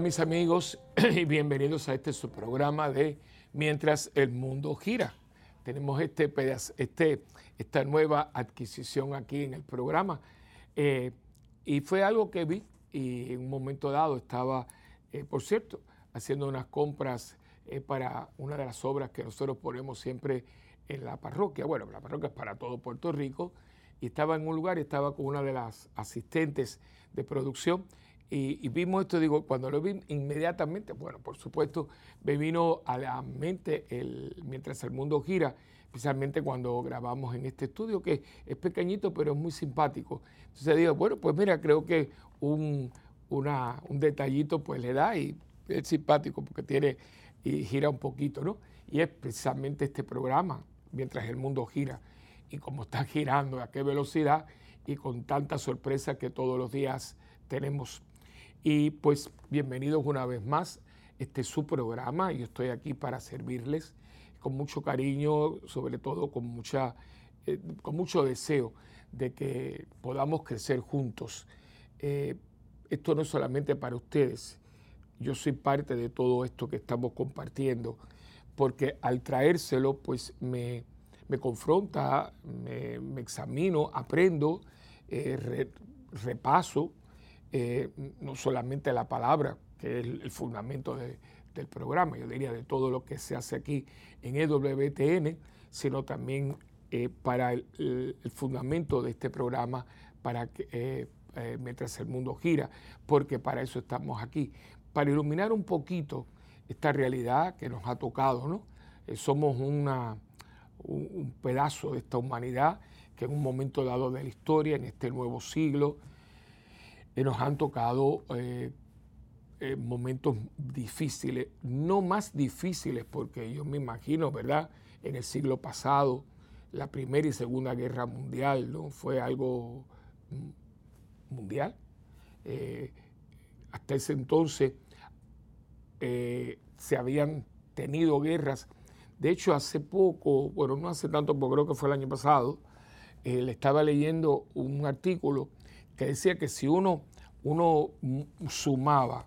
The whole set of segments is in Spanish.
Mis amigos y bienvenidos a este su programa de Mientras el mundo gira. Tenemos este, este, esta nueva adquisición aquí en el programa eh, y fue algo que vi y en un momento dado estaba, eh, por cierto, haciendo unas compras eh, para una de las obras que nosotros ponemos siempre en la parroquia. Bueno, la parroquia es para todo Puerto Rico y estaba en un lugar y estaba con una de las asistentes de producción y, vimos esto, digo, cuando lo vi inmediatamente, bueno, por supuesto, me vino a la mente el, mientras el mundo gira, especialmente cuando grabamos en este estudio, que es pequeñito, pero es muy simpático. Entonces digo, bueno, pues mira, creo que un, un detallito pues le da y es simpático porque tiene y gira un poquito, ¿no? Y es precisamente este programa, mientras el mundo gira, y como está girando, a qué velocidad y con tanta sorpresa que todos los días tenemos y pues bienvenidos una vez más. Este es su programa. Yo estoy aquí para servirles con mucho cariño, sobre todo con, mucha, eh, con mucho deseo de que podamos crecer juntos. Eh, esto no es solamente para ustedes. Yo soy parte de todo esto que estamos compartiendo, porque al traérselo, pues me, confronta, me, examino, aprendo, eh, repaso eh, no solamente la palabra, que es el, fundamento del programa, yo diría de todo lo que se hace aquí en EWTN, sino también eh, para el, fundamento de este programa, para que, eh, mientras el mundo gira, porque para eso estamos aquí, para iluminar un poquito esta realidad que nos ha tocado, ¿no? somos una, un pedazo de esta humanidad que en un momento dado de la historia, en este nuevo siglo, nos han tocado eh, eh, momentos difíciles, no más difíciles, porque yo me imagino, ¿verdad? En el siglo pasado, la Primera y Segunda Guerra Mundial, ¿no? Fue algo mundial. Eh, hasta ese entonces se habían tenido guerras. De hecho, hace poco, bueno, no hace tanto, porque creo que fue el año pasado, le estaba leyendo un artículo que decía que si uno, uno sumaba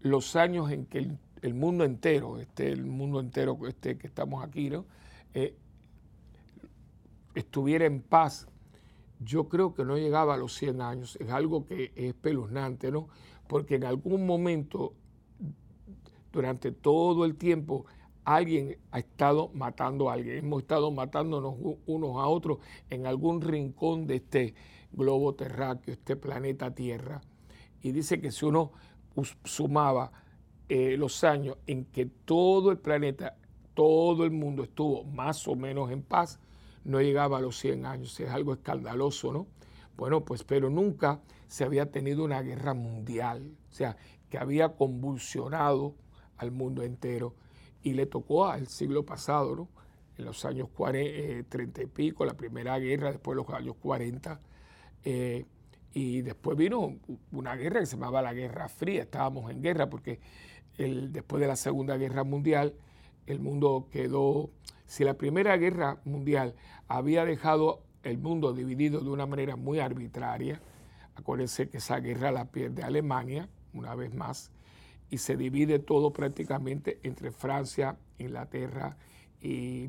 los años en que el, mundo entero, este, el mundo entero este, que estamos aquí, ¿no? Eh, estuviera en paz, yo creo que no llegaba a los 100 años. Es algo que es espeluznante, ¿no? Porque en algún momento, durante todo el tiempo, alguien ha estado matando a alguien. Hemos estado matándonos unos a otros en algún rincón de este, globo terráqueo, este planeta Tierra. Y dice que si uno sumaba eh, los años en que todo el planeta, todo el mundo estuvo más o menos en paz, no llegaba a los 100 años. Es algo escandaloso, ¿no? Bueno, pues pero nunca se había tenido una guerra mundial, o sea, que había convulsionado al mundo entero. Y le tocó al siglo pasado, ¿no? En los años 40, 30 eh, y pico, la primera guerra, después los años 40, eh, y después vino una guerra que se llamaba la Guerra Fría, estábamos en guerra porque después de la Segunda Guerra Mundial el mundo quedó, si la Primera Guerra Mundial había dejado el mundo dividido de una manera muy arbitraria, acuérdense que esa guerra la pierde Alemania, una vez más, y se divide todo prácticamente entre Francia, Inglaterra y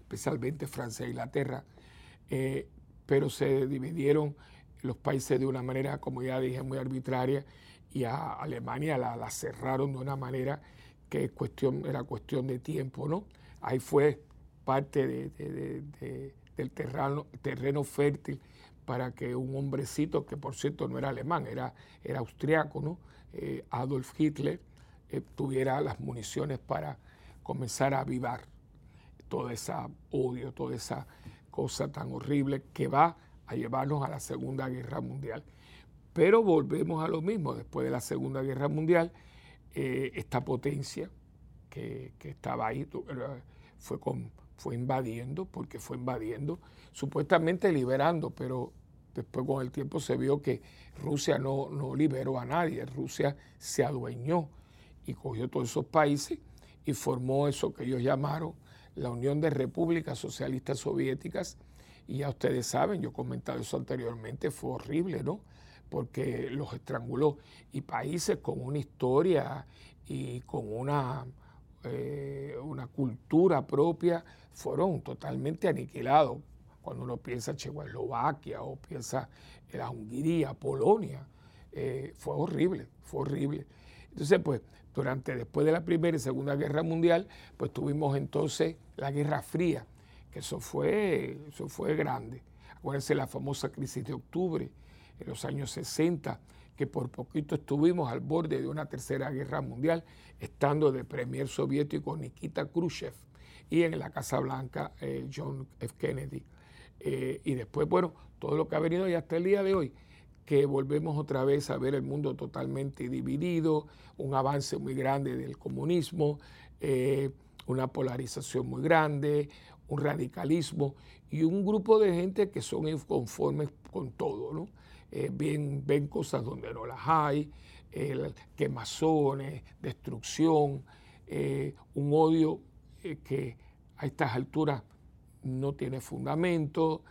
especialmente Francia e Inglaterra. Eh, pero se dividieron los países de una manera, como ya dije, muy arbitraria y a Alemania la, cerraron de una manera que cuestión, era cuestión de tiempo, ¿no? Ahí fue parte del terreno, terreno fértil para que un hombrecito, que por cierto no era alemán, era, era austriaco, ¿no? Eh, Adolf Hitler, eh, tuviera las municiones para comenzar a avivar todo ese odio, toda esa cosa tan horrible que va a llevarnos a la Segunda Guerra Mundial. Pero volvemos a lo mismo, después de la Segunda Guerra Mundial, eh, esta potencia que, estaba ahí fue, con, fue invadiendo, porque fue invadiendo, supuestamente liberando, pero después con el tiempo se vio que Rusia no, no liberó a nadie, Rusia se adueñó y cogió todos esos países y formó eso que ellos llamaron la Unión de Repúblicas Socialistas Soviéticas, y ya ustedes saben, yo he comentado eso anteriormente, fue horrible, ¿no? porque los estranguló. Y países con una historia y con una, eh, una cultura propia fueron totalmente aniquilados. Cuando uno piensa en Checoslovaquia o piensa en la Hungría, Polonia, eh, fue horrible, fue horrible. Entonces, pues, durante, después de la Primera y Segunda Guerra Mundial, pues tuvimos entonces la Guerra Fría, que eso fue, eso fue grande. Acuérdense la famosa crisis de octubre, en los años 60, que por poquito estuvimos al borde de una tercera guerra mundial, estando de premier soviético Nikita Khrushchev y en la Casa Blanca eh, John F. Kennedy. Eh, y después, bueno, todo lo que ha venido y hasta el día de hoy, que volvemos otra vez a ver el mundo totalmente dividido, un avance muy grande del comunismo, eh, una polarización muy grande, un radicalismo y un grupo de gente que son inconformes con todo, ¿no? Eh, ven, cosas donde no las hay, quemazones, destrucción, eh, un odio eh, que a estas alturas no tiene fundamento.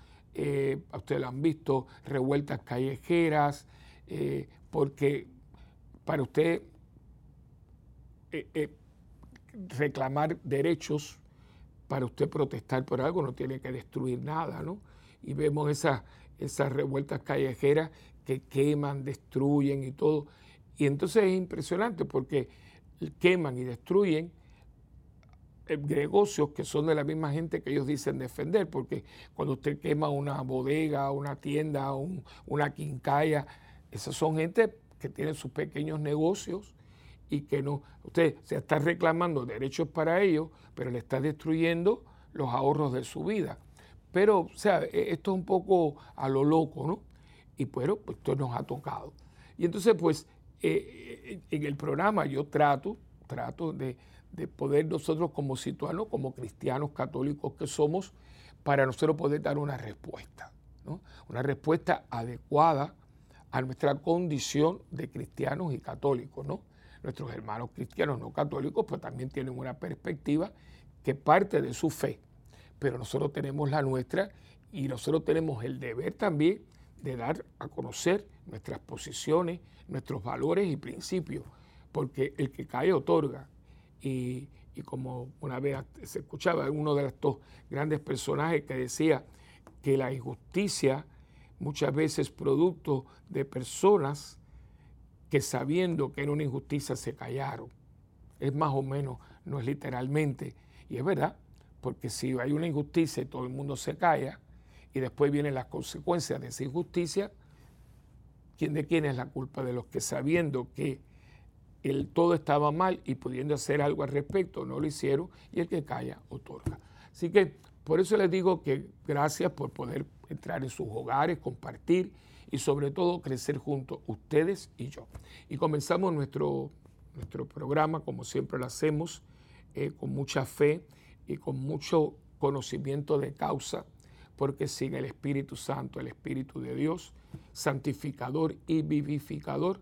Ustedes lo han visto, revueltas callejeras, porque para usted reclamar derechos, para usted protestar por algo, no tiene que destruir nada, ¿no? Y vemos esas esas revueltas callejeras que queman, destruyen y todo. Y entonces es impresionante porque queman y destruyen eh, negocios que son de la misma gente que ellos dicen defender, porque cuando usted quema una bodega, una tienda, una quincalla, esas son gente que tienen sus pequeños negocios y que no, usted se está reclamando derechos para ellos, pero le está destruyendo los ahorros de su vida. Pero, o sea, e, esto es un poco a lo loco, ¿no? Y bueno, pues esto nos ha tocado. Y entonces, pues, eh, eh, en el programa yo trato, trato de, poder nosotros como situarnos, como cristianos católicos que somos, para nosotros poder dar una respuesta, ¿no? Una respuesta adecuada a nuestra condición de cristianos y católicos, ¿no? Nuestros hermanos cristianos no católicos, pues también tienen una perspectiva que parte de su fe pero nosotros tenemos la nuestra y nosotros tenemos el deber también de dar a conocer nuestras posiciones, nuestros valores y principios, porque el que cae otorga. Y, como una vez se escuchaba uno de estos grandes personajes que decía que la injusticia muchas veces es producto de personas que sabiendo que era una injusticia se callaron. Es más o menos, no es literalmente. Y es verdad, porque si hay una injusticia y todo el mundo se calla y después vienen las consecuencias de esa injusticia, ¿quién de quién es la culpa? De los que sabiendo que el todo estaba mal y pudiendo hacer algo al respecto no lo hicieron y el que calla otorga. Así que por eso les digo que gracias por poder entrar en sus hogares, compartir y sobre todo crecer juntos ustedes y yo. Y comenzamos nuestro, nuestro programa como siempre lo hacemos, eh, con mucha fe y con mucho conocimiento de causa, porque sin el Espíritu Santo, el Espíritu de Dios, santificador y vivificador,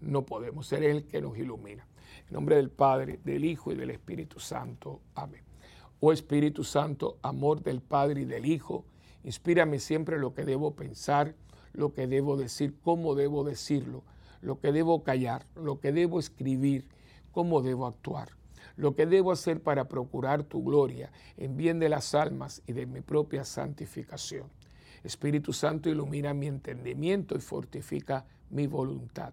no podemos ser el que nos ilumina. En nombre del Padre, del Hijo y del Espíritu Santo. Amén. Oh Espíritu Santo, amor del Padre y del Hijo, inspírame siempre lo que debo pensar, lo que debo decir, cómo debo decirlo, lo que debo callar, lo que debo escribir, cómo debo actuar lo que debo hacer para procurar tu gloria en bien de las almas y de mi propia santificación. Espíritu Santo, ilumina mi entendimiento y fortifica mi voluntad.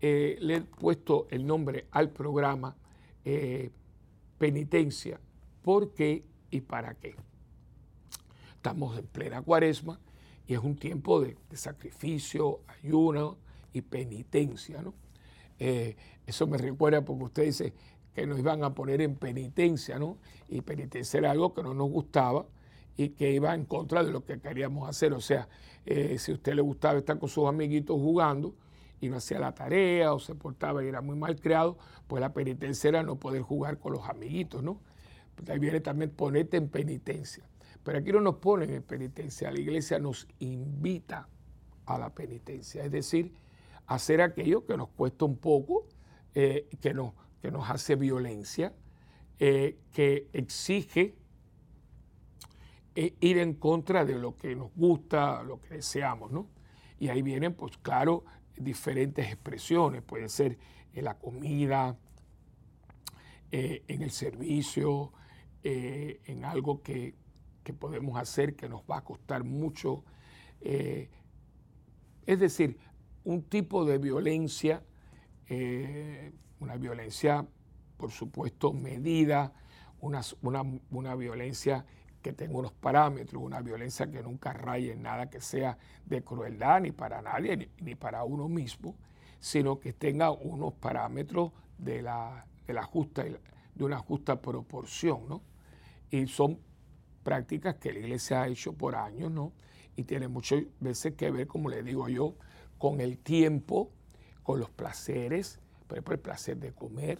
eh, le he puesto el nombre al programa eh, Penitencia. ¿Por qué y para qué? Estamos en plena cuaresma y es un tiempo de, sacrificio, ayuno y penitencia. ¿no? Eh, eso me recuerda porque usted dice, que nos iban a poner en penitencia, ¿no? Y penitencia era algo que no nos gustaba y que iba en contra de lo que queríamos hacer. O sea, si a usted le gustaba estar con sus amiguitos jugando y no hacía la tarea o se portaba y era muy mal creado, pues la penitencia era no poder jugar con los amiguitos, ¿no? Pues ahí viene también ponerte en penitencia. Pero aquí no nos ponen en penitencia, la iglesia nos invita a la penitencia, es decir, hacer aquello que nos cuesta un poco, eh, que, nos, que nos hace violencia, eh, que exige eh, ir en contra de lo que nos gusta, lo que deseamos, ¿no? Y ahí vienen, pues claro, diferentes expresiones, puede ser en la comida, en el servicio, en algo que, que, podemos hacer que nos va a costar mucho. es decir, un tipo de violencia, eh, una violencia, por supuesto, medida, una, una, violencia que tenga unos parámetros, una violencia que nunca raye en nada que sea de crueldad ni para nadie ni, para uno mismo, sino que tenga unos parámetros de, la, de, la justa, de una justa proporción. ¿no? Y son prácticas que la iglesia ha hecho por años, ¿no? Y tiene muchas veces que ver, como le digo yo, con el tiempo, con los placeres, por ejemplo, el placer de comer,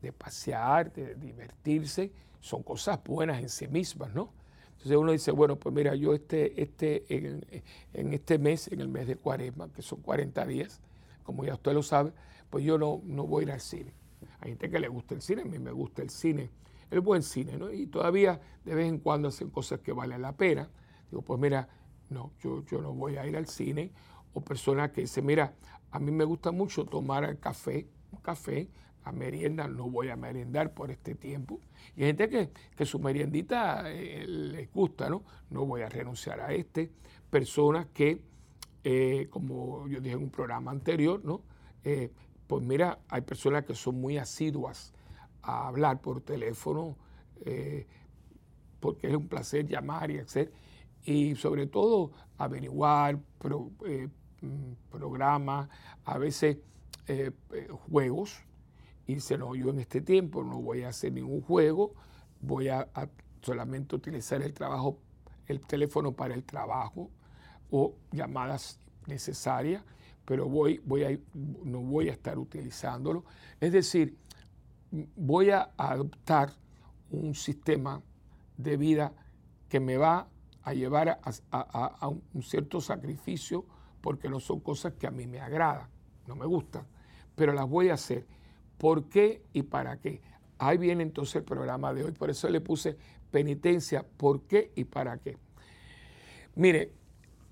de pasear, de divertirse, son cosas buenas en sí mismas, ¿no? Entonces uno dice, bueno, pues mira, yo este, este, en, este mes, en el mes de cuaresma, que son 40 días, como ya usted lo sabe, pues yo no, no voy a ir al cine. Hay gente que le gusta el cine, a mí me gusta el cine, el buen cine, ¿no? Y todavía de vez en cuando hacen cosas que valen la pena. Digo, pues mira, no, yo, yo no voy a ir al cine o personas que dicen, mira, a mí me gusta mucho tomar café, un café, merienda, no voy a merendar por este tiempo. Y hay gente que, su meriendita eh, les gusta, ¿no? No voy a renunciar a este. Personas que, eh, como yo dije en un programa anterior, ¿no? Eh, pues mira, hay personas que son muy asiduas a hablar por teléfono, porque es un placer llamar y hacer, y sobre todo averiguar, Mm, programas, a veces juegos, y dice, no, yo en este tiempo no voy a hacer ningún juego, voy a, solamente utilizar el trabajo, el teléfono para el trabajo o llamadas necesarias, pero voy, voy a, no voy a estar utilizándolo. Es decir, voy a adoptar un sistema de vida que me va a llevar a un cierto sacrificio porque no son cosas que a mí me agradan, no me gustan, pero las voy a hacer. ¿Por qué y para qué? Ahí viene entonces el programa de hoy, por eso le puse penitencia, ¿por qué y para qué? Mire,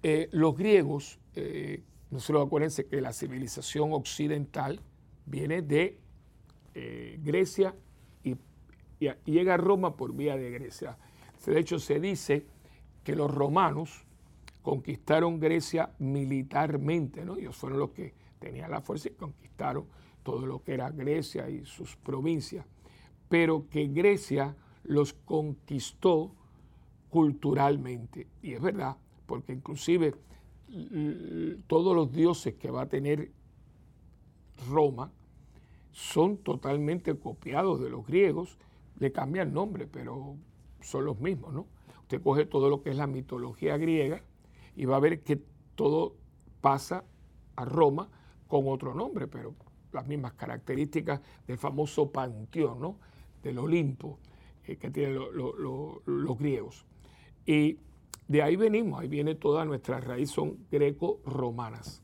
eh, los griegos, eh, no se lo acuérdense que la civilización occidental viene de eh, Grecia y, y llega a Roma por vía de Grecia. De hecho, se dice que los romanos conquistaron Grecia militarmente, ¿no? Ellos fueron los que tenían la fuerza y conquistaron todo lo que era Grecia y sus provincias, pero que Grecia los conquistó culturalmente. Y es verdad, porque inclusive todos los dioses que va a tener Roma son totalmente copiados de los griegos, le cambian nombre, pero son los mismos, ¿no? Usted coge todo lo que es la mitología griega, y va a ver que todo pasa a Roma con otro nombre, pero las mismas características del famoso panteón, ¿no? del Olimpo, eh, que tienen los griegos. Y de ahí venimos, ahí viene toda nuestra raíz, son greco-romanas.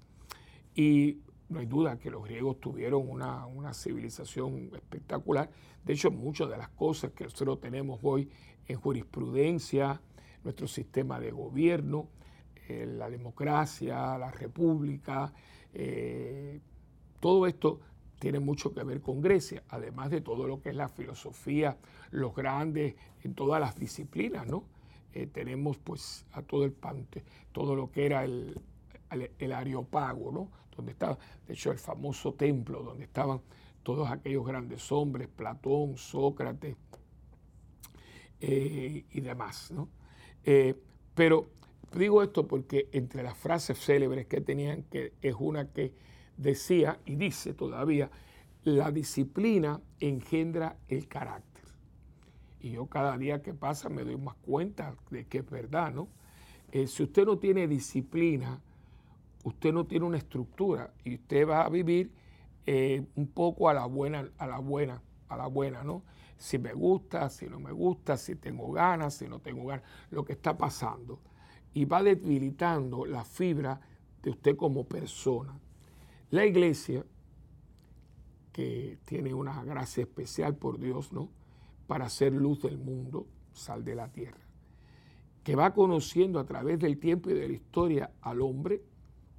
Y no hay duda que los griegos tuvieron una, una, civilización espectacular. De hecho, muchas de las cosas que nosotros tenemos hoy en jurisprudencia, nuestro sistema de gobierno, eh, la democracia, la república, eh, todo esto tiene mucho que ver con Grecia, además de todo lo que es la filosofía, los grandes, en todas las disciplinas, ¿no? Eh, tenemos pues a todo el pante, todo lo que era el, el, Areopago, ¿no? Donde estaba, de hecho, el famoso templo, donde estaban todos aquellos grandes hombres, Platón, Sócrates y demás, ¿no? pero Digo esto porque entre las frases célebres que tenían, que es una que decía y dice todavía, la disciplina engendra el carácter. Y yo cada día que pasa me doy más cuenta de que es verdad, ¿no? Eh, si usted no tiene disciplina, usted no tiene una estructura y usted va a vivir eh, un poco a la buena, a la buena, a la buena, ¿no? Si me gusta, si no me gusta, si tengo ganas, si no tengo ganas, lo que está pasando. Y va debilitando la fibra de usted como persona. La iglesia, que tiene una gracia especial por Dios, ¿no? Para ser luz del mundo, sal de la tierra, que va conociendo a través del tiempo y de la historia al hombre,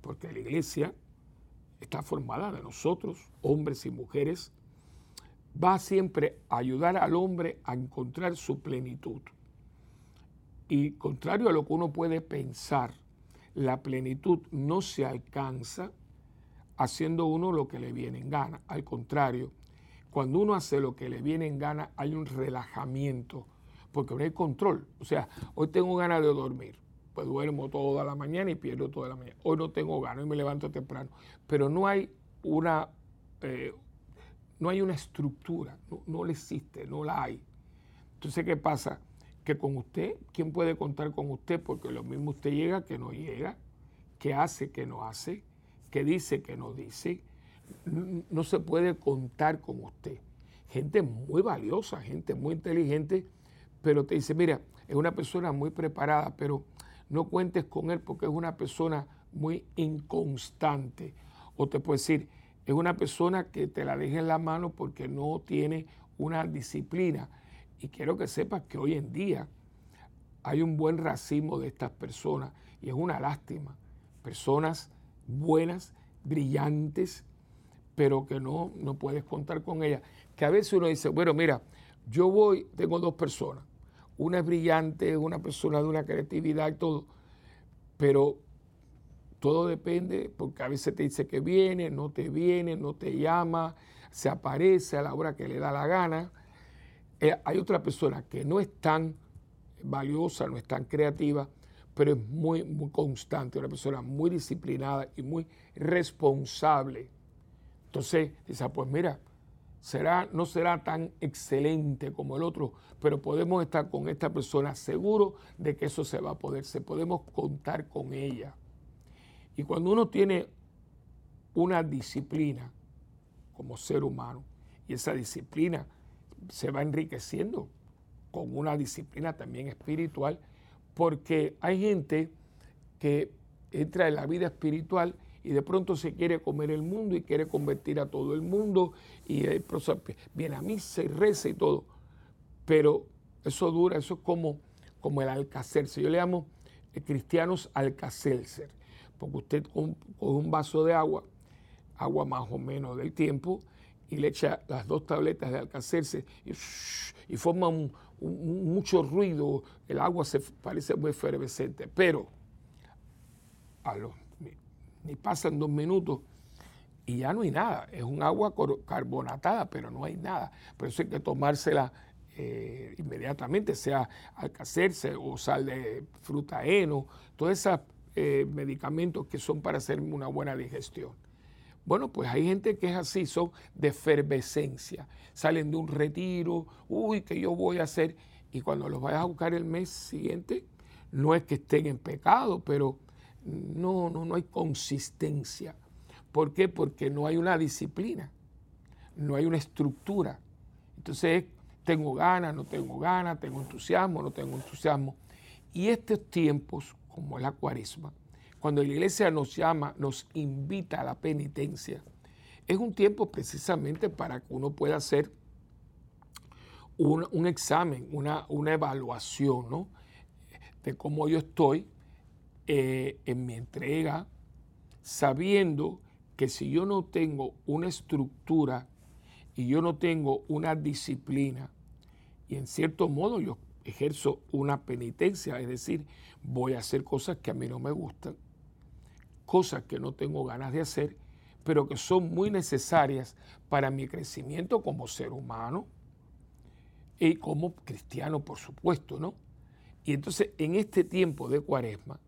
porque la iglesia está formada de nosotros, hombres y mujeres, va siempre a ayudar al hombre a encontrar su plenitud. Y contrario a lo que uno puede pensar, la plenitud no se alcanza haciendo uno lo que le viene en gana. Al contrario, cuando uno hace lo que le viene en gana, hay un relajamiento, porque no hay control. O sea, hoy tengo ganas de dormir, pues duermo toda la mañana y pierdo toda la mañana. Hoy no tengo ganas y me levanto temprano. Pero no hay una, eh, no hay una estructura, no, no le existe, no la hay. Entonces, ¿qué pasa? Que con usted, ¿quién puede contar con usted? Porque lo mismo usted llega que no llega, que hace que no hace, que dice que no dice. No se puede contar con usted. Gente muy valiosa, gente muy inteligente, pero te dice, mira, es una persona muy preparada, pero no cuentes con él porque es una persona muy inconstante. O te puede decir, es una persona que te la deja en la mano porque no tiene una disciplina. Y quiero que sepas que hoy en día hay un buen racismo de estas personas y es una lástima. Personas buenas, brillantes, pero que no, no puedes contar con ellas. Que a veces uno dice, bueno, mira, yo voy, tengo dos personas. Una es brillante, una persona de una creatividad y todo, pero todo depende, porque a veces te dice que viene, no te viene, no te llama, se aparece a la hora que le da la gana. Eh, hay otra persona que no es tan valiosa, no es tan creativa, pero es muy, muy constante, una persona muy disciplinada y muy responsable. Entonces, dice, ah, pues mira, será, no será tan excelente como el otro, pero podemos estar con esta persona seguro de que eso se va a poder, se podemos contar con ella. Y cuando uno tiene una disciplina como ser humano, y esa disciplina se va enriqueciendo con una disciplina también espiritual, porque hay gente que entra en la vida espiritual y de pronto se quiere comer el mundo y quiere convertir a todo el mundo y viene a misa y reza y todo. Pero eso dura, eso es como, como el alcacerse. Yo le llamo eh, cristianos alcacelser porque usted con, un vaso de agua, agua más o menos del tiempo, y le echa las dos tabletas de alcacerse y, forma mucho ruido, el agua se parece muy efervescente, pero a los, ni, pasan dos minutos y ya no hay nada, es un agua carbonatada, pero no hay nada, por eso hay que tomársela eh, inmediatamente, sea alcacerse o sal de fruta heno, todas esas eh, medicamentos que son para hacer una buena digestión. Bueno, pues hay gente que es así, son de efervescencia. Salen de un retiro, uy, que yo voy a hacer. Y cuando los vayas a buscar el mes siguiente, no es que estén en pecado, pero no, no, no hay consistencia. ¿Por qué? Porque no hay una disciplina, no hay una estructura. Entonces, tengo ganas, no tengo ganas, tengo entusiasmo, no tengo entusiasmo. Y estos tiempos como la cuaresma, cuando la iglesia nos llama, nos invita a la penitencia, es un tiempo precisamente para que uno pueda hacer un, examen, una, una, evaluación ¿no? de cómo yo estoy eh, en mi entrega, sabiendo que si yo no tengo una estructura y yo no tengo una disciplina, y en cierto modo yo ejerzo una penitencia, es decir, voy a hacer cosas que a mí no me gustan, cosas que no tengo ganas de hacer, pero que son muy necesarias para mi crecimiento como ser humano y como cristiano, por supuesto, ¿no? Y entonces en este tiempo de cuaresma,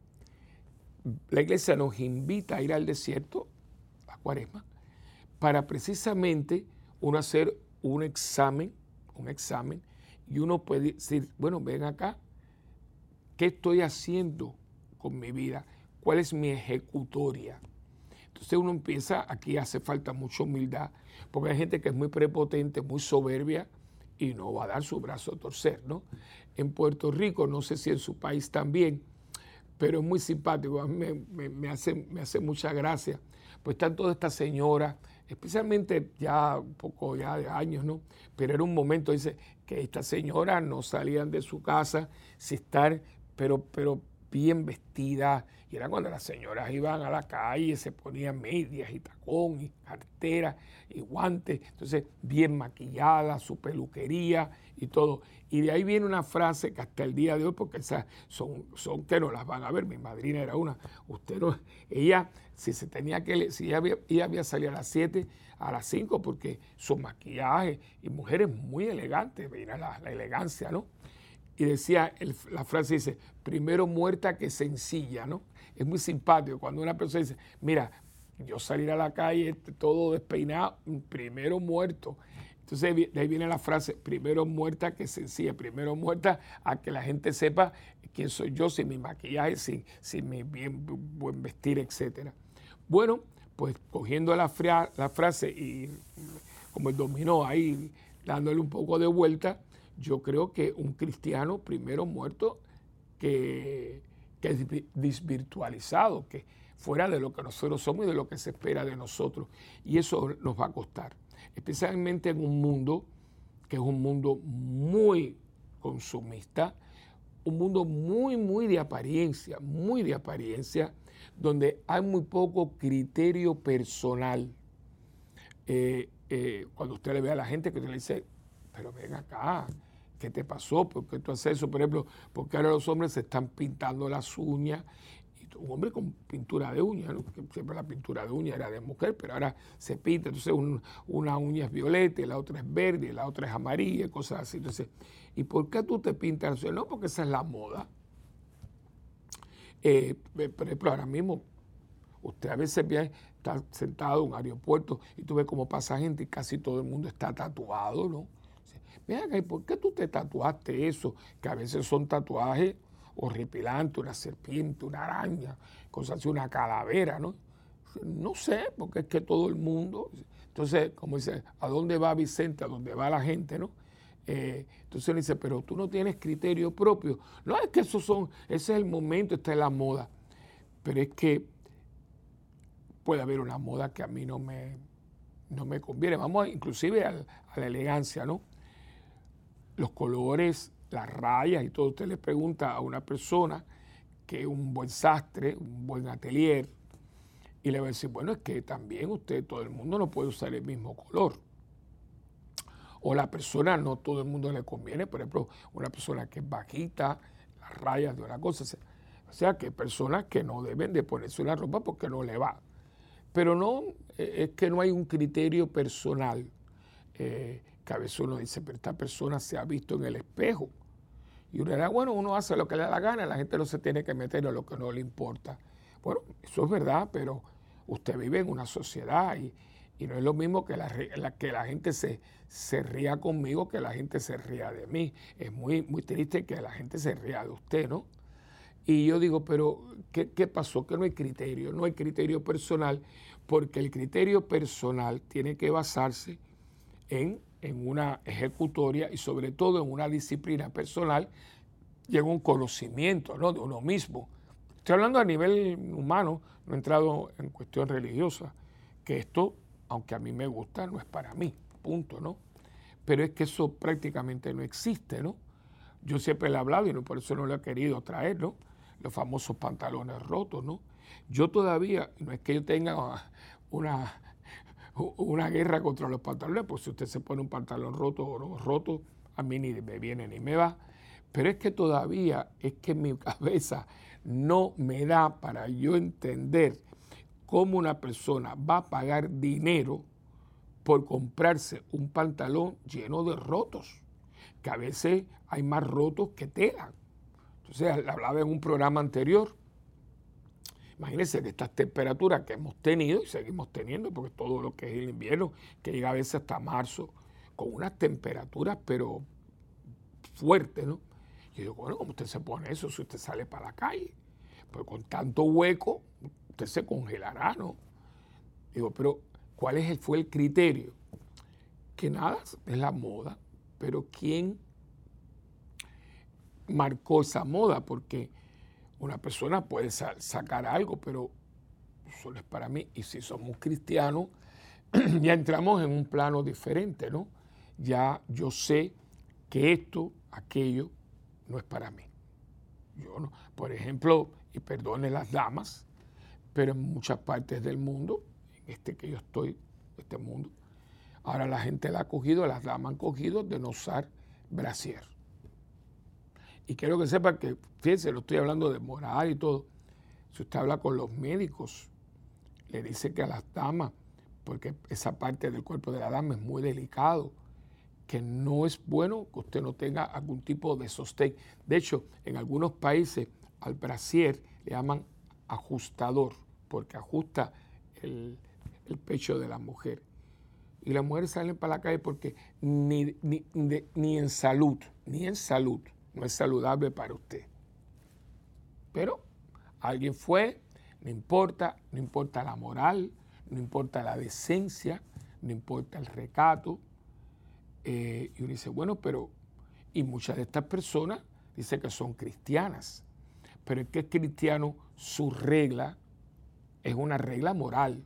la iglesia nos invita a ir al desierto, a cuaresma, para precisamente uno hacer un examen, un examen y uno puede decir, bueno, ven acá, ¿qué estoy haciendo con mi vida? ¿Cuál es mi ejecutoria? Entonces uno empieza, aquí hace falta mucha humildad, porque hay gente que es muy prepotente, muy soberbia y no va a dar su brazo a torcer, ¿no? En Puerto Rico, no sé si en su país también, pero es muy simpático, me, hace, me hace mucha gracia. Pues están todas estas señoras, especialmente ya un poco ya de años, ¿no? Pero era un momento, dice, que estas señoras no salían de su casa sin estar, pero, pero bien vestidas. Y era cuando las señoras iban a la calle, se ponían medias y tacón y cartera y guantes. Entonces, bien maquillada, su peluquería y todo. Y de ahí viene una frase que hasta el día de hoy, porque esas son, son que no las van a ver, mi madrina era una, usted no, ella, si se tenía que, si ella había, había salido a las 7, a las 5, porque su maquillaje y mujeres muy elegantes, mira la elegancia, ¿no? y decía, la frase dice, primero muerta que sencilla, ¿no? Es muy simpático cuando una persona dice, mira, yo salir a la calle todo despeinado, primero muerto. Entonces de ahí viene la frase, primero muerta que sencilla, primero muerta a que la gente sepa quién soy yo, sin mi maquillaje, sin, sin mi bien, buen vestir, etc. Bueno, pues cogiendo la, la frase y como el dominó ahí, dándole un poco de vuelta, yo creo que un cristiano primero muerto que, que desvirtualizado, que fuera de lo que nosotros somos y de lo que se espera de nosotros. Y eso nos va a costar, especialmente en un mundo que es un mundo muy consumista, un mundo muy, muy de apariencia, muy de apariencia, donde hay muy poco criterio personal. Eh, eh, cuando usted le ve a la gente que le dice, pero ven acá, ¿qué te pasó? ¿Por qué tú haces eso? Por ejemplo, porque ahora los hombres se están pintando las uñas. Un hombre con pintura de uñas, siempre la pintura de uñas era de mujer, pero ahora se pinta. Entonces una uña es violeta, la otra es verde, la otra es amarilla, cosas así. Entonces, ¿y por qué tú te pintas? No, porque esa es la moda. Eh, por ejemplo, ahora mismo, usted a veces está sentado en un aeropuerto y tú ves cómo pasa gente y casi todo el mundo está tatuado, ¿no? Mira, ¿por qué tú te tatuaste eso? Que a veces son tatuajes horripilantes, una serpiente, una araña, cosas así, una calavera, ¿no? No sé, porque es que todo el mundo. Entonces, como dice, ¿a dónde va Vicente? ¿A dónde va la gente, no? Eh, entonces él dice, pero tú no tienes criterio propio. No es que esos son, ese es el momento, esta es la moda. Pero es que puede haber una moda que a mí no me, no me conviene. Vamos inclusive a la elegancia, ¿no? Los colores, las rayas y todo. Usted le pregunta a una persona que es un buen sastre, un buen atelier, y le va a decir, bueno, es que también usted, todo el mundo no puede usar el mismo color. O la persona, no todo el mundo le conviene, por ejemplo, una persona que es bajita, las rayas de una cosa. O sea, que hay personas que no deben de ponerse una ropa porque no le va. Pero no, eh, es que no hay un criterio personal. Eh, que a veces uno dice, pero esta persona se ha visto en el espejo. Y uno dirá, bueno, uno hace lo que le da la gana, la gente no se tiene que meter en lo que no le importa. Bueno, eso es verdad, pero usted vive en una sociedad y, no es lo mismo que la, que la gente se, se, ría conmigo que la gente se ría de mí. Es muy, muy triste que la gente se ría de usted, ¿no? Y yo digo, pero ¿qué, ¿qué, pasó? Que no hay criterio, no hay criterio personal, porque el criterio personal tiene que basarse en en una ejecutoria y sobre todo en una disciplina personal y en un conocimiento ¿no? de uno mismo. Estoy hablando a nivel humano, no he entrado en cuestión religiosa, que esto, aunque a mí me gusta, no es para mí, punto, ¿no? Pero es que eso prácticamente no existe, ¿no? Yo siempre le he hablado y no, por eso no lo he querido traer, ¿no? Los famosos pantalones rotos, ¿no? Yo todavía, no es que yo tenga una una guerra contra los pantalones, pues si usted se pone un pantalón roto o no roto, a mí ni me viene ni me va. Pero es que todavía es que mi cabeza no me da para yo entender cómo una persona va a pagar dinero por comprarse un pantalón lleno de rotos, que a veces hay más rotos que tela. Entonces, hablaba en un programa anterior Imagínense que estas temperaturas que hemos tenido y seguimos teniendo, porque todo lo que es el invierno, que llega a veces hasta marzo, con unas temperaturas pero fuertes, ¿no? Y yo digo, bueno, ¿cómo usted se pone eso si usted sale para la calle? pues con tanto hueco, usted se congelará, ¿no? Digo, pero ¿cuál es fue el criterio? Que nada, es la moda, pero ¿quién marcó esa moda? Porque una persona puede sacar algo, pero solo es para mí. Y si somos cristianos, ya entramos en un plano diferente, ¿no? Ya yo sé que esto, aquello, no es para mí. Yo no. Por ejemplo, y perdone las damas, pero en muchas partes del mundo, en este que yo estoy, este mundo, ahora la gente la ha cogido, las damas han cogido de no usar brasier. Y quiero que sepa que, fíjense, lo estoy hablando de moral y todo. Si usted habla con los médicos, le dice que a las damas, porque esa parte del cuerpo de la dama es muy delicado, que no es bueno que usted no tenga algún tipo de sostén. De hecho, en algunos países al brasier le llaman ajustador, porque ajusta el, pecho de la mujer. Y las mujeres salen para la calle porque ni, ni en salud, ni en salud, no es saludable para usted. Pero alguien fue, no importa, no importa la moral, no importa la decencia, no importa el recato. Eh, y uno dice, bueno, pero, y muchas de estas personas dicen que son cristianas, pero es que es cristiano, su regla es una regla moral.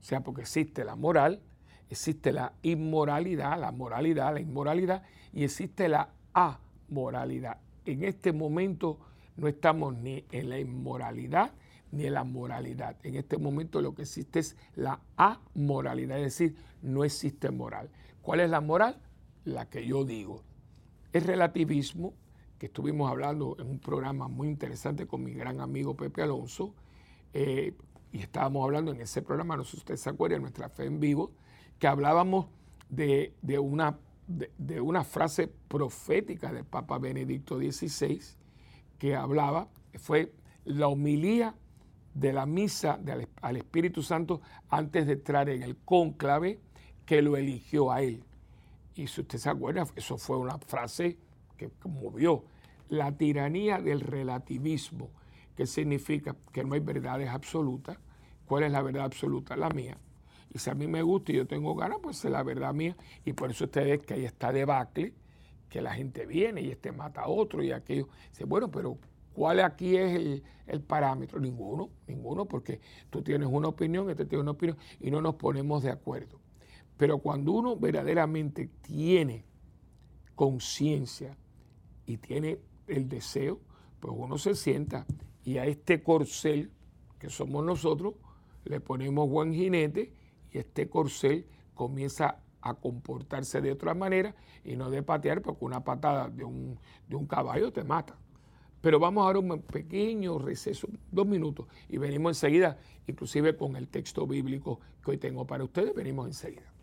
O sea, porque existe la moral, existe la inmoralidad, la moralidad, la inmoralidad, y existe la amoralidad. En este momento no estamos ni en la inmoralidad ni en la moralidad. En este momento lo que existe es la amoralidad, es decir, no existe moral. ¿Cuál es la moral? La que yo digo. Es relativismo, que estuvimos hablando en un programa muy interesante con mi gran amigo Pepe Alonso, eh, y estábamos hablando en ese programa, no sé si usted se acuerda, Nuestra Fe en Vivo, que hablábamos de, una, de, una frase profética del Papa Benedicto XVI, que hablaba, fue la homilía de la misa al Espíritu Santo antes de entrar en el cónclave que lo eligió a él. Y si usted se acuerda, eso fue una frase que movió la tiranía del relativismo, que significa que no hay verdades absolutas. ¿Cuál es la verdad absoluta? La mía. Y si a mí me gusta y yo tengo ganas, pues es la verdad mía. Y por eso ustedes que ahí está debacle, que la gente viene y este mata a otro y aquello. Dice, bueno, pero ¿cuál aquí es el, el, parámetro? Ninguno, ninguno, porque tú tienes una opinión, este tiene una opinión y no nos ponemos de acuerdo. Pero cuando uno verdaderamente tiene conciencia y tiene el deseo, pues uno se sienta y a este corcel que somos nosotros le ponemos buen jinete este corcel comienza a comportarse de otra manera y no de patear porque una patada de un, de un caballo te mata. Pero vamos a dar un pequeño receso, dos minutos, y venimos enseguida, inclusive con el texto bíblico que hoy tengo para ustedes, venimos enseguida.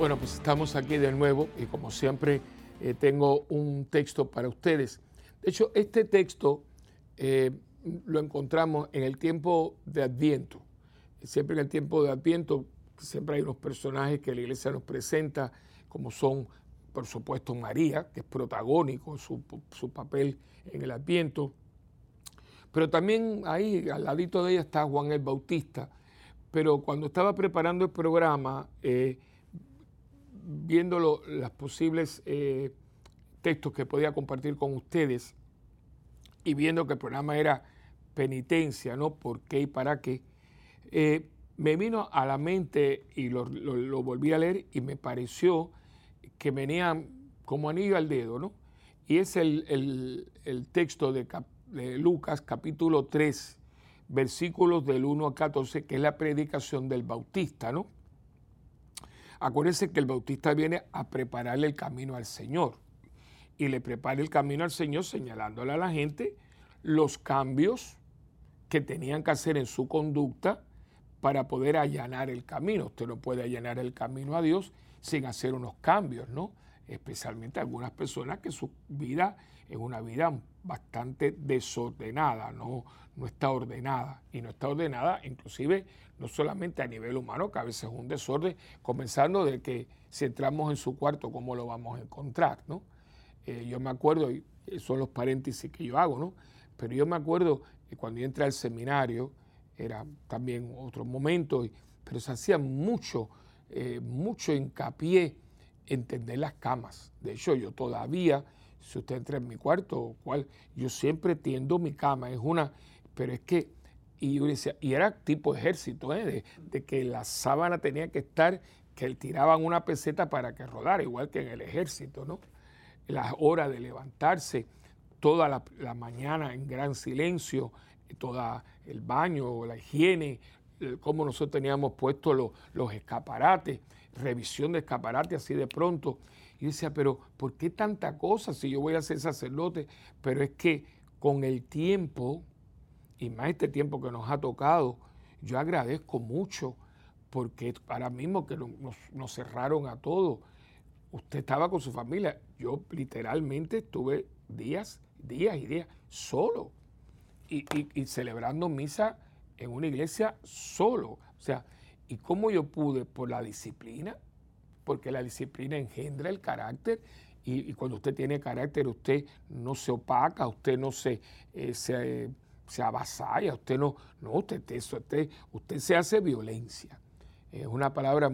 Bueno, pues estamos aquí de nuevo y como siempre eh, tengo un texto para ustedes. De hecho, este texto eh, lo encontramos en el tiempo de Adviento. Siempre en el tiempo de Adviento, siempre hay unos personajes que la iglesia nos presenta, como son, por supuesto, María, que es protagónico su, su papel en el Adviento. Pero también ahí, al ladito de ella, está Juan el Bautista. Pero cuando estaba preparando el programa, eh, viendo los posibles eh, textos que podía compartir con ustedes y viendo que el programa era penitencia, ¿no? ¿Por qué y para qué? Eh, me vino a la mente y lo, volví a leer y me pareció que venía como anillo al dedo, ¿no? Y es el, texto de, de, Lucas capítulo 3, versículos del 1 al 14, que es la predicación del Bautista, ¿no? Acuérdense que el bautista viene a prepararle el camino al Señor y le prepara el camino al Señor señalándole a la gente los cambios que tenían que hacer en su conducta para poder allanar el camino. Usted no puede allanar el camino a Dios sin hacer unos cambios, ¿no? Especialmente algunas personas que su vida es una vida bastante desordenada, no, no está ordenada. Y no está ordenada inclusive no solamente a nivel humano, que a veces es un desorden, comenzando de que si entramos en su cuarto, ¿cómo lo vamos a encontrar? ¿no? Eh, yo me acuerdo, y son los paréntesis que yo hago, ¿no? pero yo me acuerdo que cuando yo entré al seminario, era también otro momento, pero se hacía mucho, eh, mucho hincapié en tender las camas. De hecho, yo todavía, si usted entra en mi cuarto, cual, yo siempre tiendo mi cama, es una, pero es que y, decía, y era tipo ejército, ¿eh? de, que la sábana tenía que estar, que tiraban una peseta para que rodara, igual que en el ejército, ¿no? Las horas de levantarse, toda la, mañana en gran silencio, todo el baño, la higiene, cómo nosotros teníamos puestos los, los escaparates, revisión de escaparates así de pronto. Y decía, pero ¿por qué tanta cosa si yo voy a ser sacerdote? Pero es que con el tiempo y más este tiempo que nos ha tocado, yo agradezco mucho porque ahora mismo que nos, cerraron a todos, usted estaba con su familia, yo literalmente estuve días, días y días solo y, y celebrando misa en una iglesia solo. O sea, ¿y cómo yo pude? Por la disciplina, porque la disciplina engendra el carácter y, cuando usted tiene carácter, usted no se opaca, usted no se, eh, se se avasalla, usted no, no, usted, usted, usted se hace violencia. Es una palabra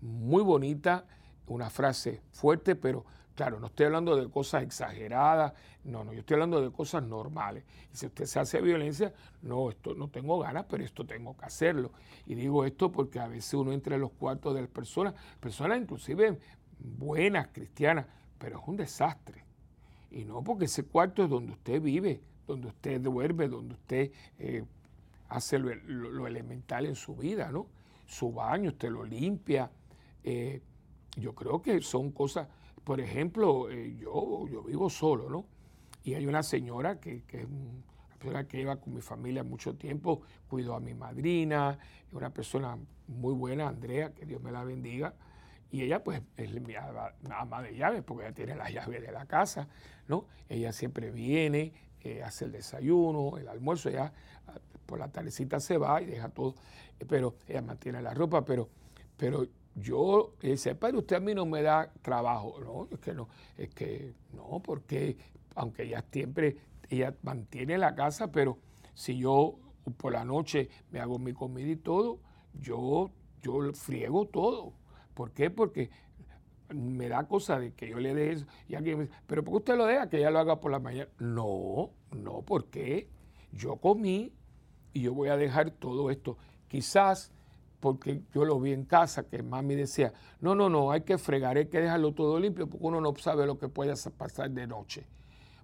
muy bonita, una frase fuerte, pero claro, no estoy hablando de cosas exageradas, no, no, yo estoy hablando de cosas normales. Y si usted se hace violencia, no, esto no tengo ganas, pero esto tengo que hacerlo. Y digo esto porque a veces uno entra en los cuartos de las personas, personas inclusive buenas, cristianas, pero es un desastre. Y no porque ese cuarto es donde usted vive, donde usted duerme, donde usted eh, hace lo, elemental en su vida, ¿no? Su baño, usted lo limpia. Eh, yo creo que son cosas, por ejemplo, eh, yo, yo vivo solo, ¿no? Y hay una señora que, que es una persona que lleva con mi familia mucho tiempo, cuidó a mi madrina, es una persona muy buena, Andrea, que Dios me la bendiga. Y ella, pues, es mi ama de llaves, porque ella tiene las llaves de la casa, ¿no? Ella siempre viene, eh, hace el desayuno, el almuerzo, ya ah, por la tardecita se va y deja todo, eh, pero ella mantiene la ropa, pero, pero yo dice, pero usted a mí no me da trabajo, no, es que no, es que no, porque aunque ella siempre, ella mantiene la casa, pero si yo por la noche me hago mi comida y todo, yo, yo friego todo. ¿Por qué? Porque me da cosa de que yo le deje eso. Y alguien me dice, pero ¿por qué usted lo deja que ella lo haga por la mañana? No, no, porque yo comí y yo voy a dejar todo esto. Quizás porque yo lo vi en casa, que mami decía, no, no, no, hay que fregar, hay que dejarlo todo limpio porque uno no sabe lo que puede pasar de noche.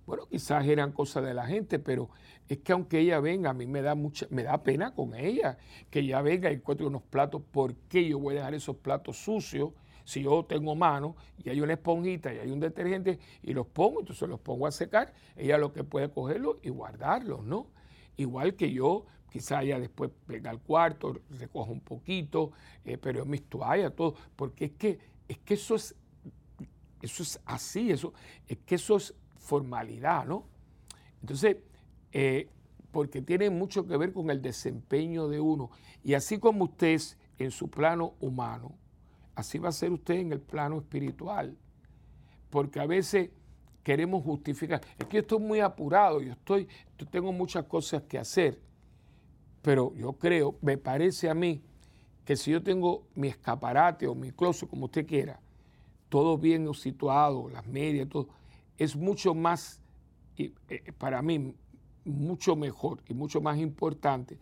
Bueno, quizás eran cosas de la gente, pero es que aunque ella venga, a mí me da mucha, me da pena con ella, que ella venga y encuentre unos platos, ¿por qué yo voy a dejar esos platos sucios? si yo tengo mano y hay una esponjita y hay un detergente y los pongo, entonces los pongo a secar, ella lo que puede cogerlos y guardarlos, ¿no? Igual que yo, quizá ella después venga al cuarto, recoja un poquito, eh, pero mis toallas, todo, porque es que, es que eso es, eso es así, eso, es que eso es formalidad, ¿no? Entonces, eh, porque tiene mucho que ver con el desempeño de uno. Y así como usted es en su plano humano, Así va a ser usted en el plano espiritual. Porque a veces queremos justificar. Es que yo estoy muy apurado, yo estoy, tengo muchas cosas que hacer. Pero yo creo, me parece a mí, que si yo tengo mi escaparate o mi closet, como usted quiera, todo bien situado, las medias, todo, es mucho más, eh, para mí, mucho mejor y mucho más importante.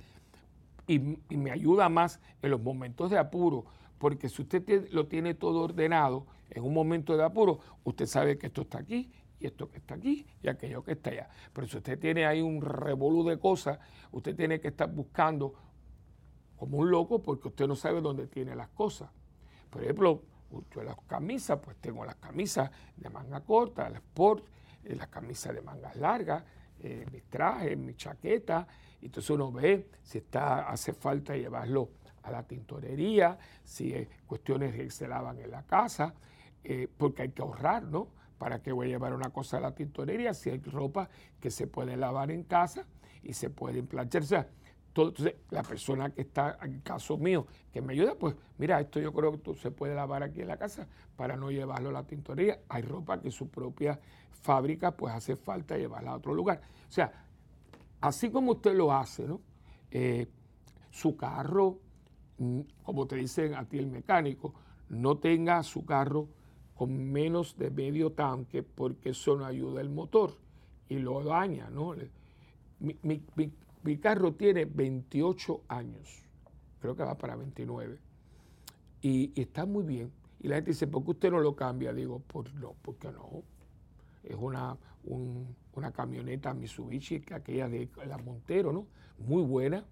y me ayuda más en los momentos de apuro porque si usted lo tiene todo ordenado en un momento de apuro, usted sabe que esto está aquí y esto que está aquí y aquello que está allá. Pero si usted tiene ahí un revolú de cosas, usted tiene que estar buscando como un loco porque usted no sabe dónde tiene las cosas. Por ejemplo, yo las camisas, pues tengo las camisas de manga corta, las sport, eh, las camisas de mangas largas, eh, mis trajes, mi chaqueta. Entonces uno ve si está, hace falta llevarlo a la tintorería, si hay cuestiones que se lavan en la casa, eh, porque hay que ahorrar, ¿no? ¿Para qué voy a llevar una cosa a la tintorería si hay ropa que se puede lavar en casa y se puede planchar? O sea, la persona que está, en caso mío, que me ayuda, pues mira, esto yo creo que tú, se puede lavar aquí en la casa para no llevarlo a la tintorería. Hay ropa que su propia fábrica, pues hace falta llevarla a otro lugar. O sea, así como usted lo hace, ¿no? Eh, su carro, mm, como te dicen a ti el mecánico, no tenga su carro con menos de medio tanque porque eso no ayuda el motor y lo daña, ¿no? Mi, mi carro tiene 28 años, creo que va para 29, y, está muy bien. Y la gente dice, ¿por qué usted no lo cambia? Digo, pues no, porque no. Es una, una camioneta Mitsubishi, aquella de la Montero, ¿no? Muy buena.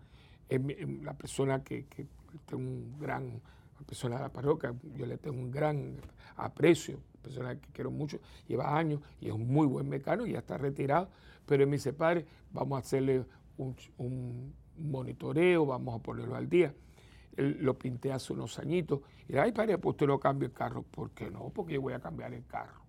Es la persona que, que tengo un gran, la persona de la parroquia, yo le tengo un gran aprecio, persona que quiero mucho, lleva años y es un muy buen mecánico, ya está retirado, pero él me dice, padre, vamos a hacerle un, monitoreo, vamos a ponerlo al día. lo pinté hace unos añitos. Y ay, padre, pues usted no cambia el carro. ¿Por qué no? Porque yo voy a cambiar el carro.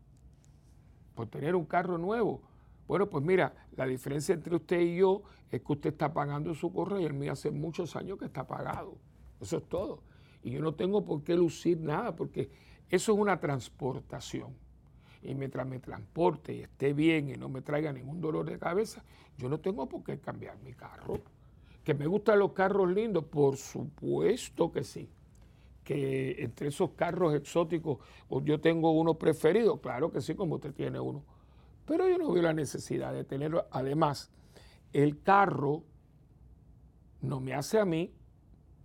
Por tener un carro nuevo. Bueno, pues mira, la diferencia entre usted y yo es que usted está pagando su correo y el mío hace muchos años que está pagado. Eso es todo. Y yo no tengo por qué lucir nada, porque eso es una transportación y mientras me transporte y esté bien y no me traiga ningún dolor de cabeza, yo no tengo por qué cambiar mi carro. ¿Que me gustan los carros lindos? Por supuesto que sí. Que entre esos carros exóticos yo tengo uno preferido, claro que sí, como usted tiene uno. Pero yo no veo la necesidad de tenerlo. Además, el carro no me hace a mí,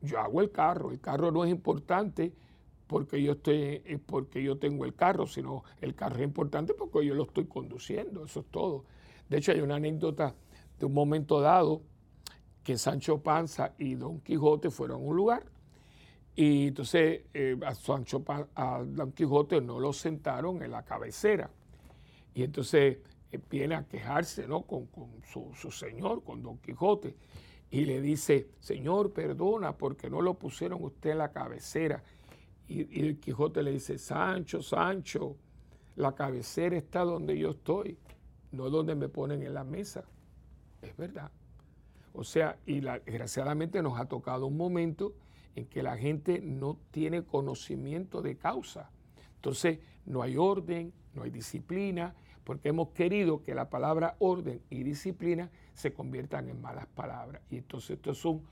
yo hago el carro. El carro no es importante porque yo estoy, eh, porque yo tengo el carro, sino el carro es importante porque yo lo estoy conduciendo, eso es todo. De hecho, hay una anécdota de un momento dado que Sancho Panza y Don Quijote fueron a un lugar y entonces eh, a, Sancho a Don Quijote no lo sentaron en la cabecera. Y entonces eh, viene a quejarse ¿no? con, su, su, señor, con Don Quijote, y le dice, Señor, perdona porque no lo pusieron usted en la cabecera. Y, el Quijote le dice, Sancho, Sancho, la cabecera está donde yo estoy, no donde me ponen en la mesa. Es verdad. O sea, y desgraciadamente nos ha tocado un momento en que la gente no tiene conocimiento de causa. Entonces, no hay orden, no hay disciplina, porque hemos querido que la palabra orden y disciplina se conviertan en malas palabras. Y entonces esto es un,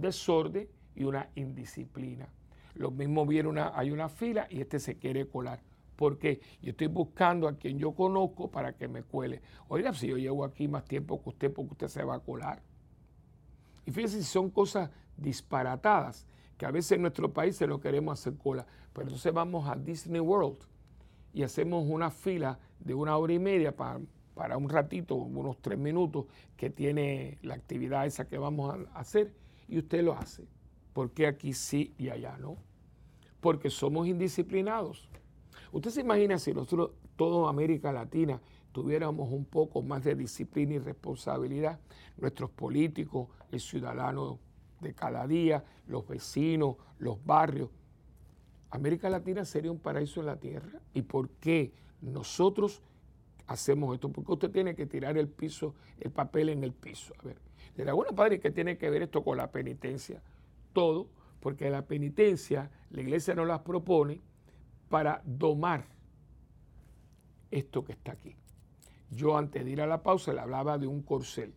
desorden y una indisciplina. Lo mismo viene una, hay una fila y este se quiere colar. Porque yo estoy buscando a quien yo conozco para que me cuele. Oiga, si yo llevo aquí más tiempo que usted, porque usted se va a colar. Y fíjense son cosas disparatadas, que a veces en nuestro país se lo queremos hacer cola. Pero entonces vamos a Disney World y hacemos una fila de una hora y media para, para un ratito, unos tres minutos, que tiene la actividad esa que vamos a hacer, y usted lo hace. porque aquí sí y allá no? porque somos indisciplinados. Usted se imagina si nosotros, toda América Latina, tuviéramos un poco más de disciplina y responsabilidad, nuestros políticos, el ciudadano de cada día, los vecinos, los barrios. América Latina sería un paraíso en la tierra. ¿Y por qué nosotros hacemos esto? Porque usted tiene que tirar el piso, el papel en el piso. A ver, de bueno, padre, ¿qué tiene que ver esto con la penitencia? Todo porque la penitencia la iglesia nos las propone para domar esto que está aquí. Yo antes de ir a la pausa le hablaba de un corcel.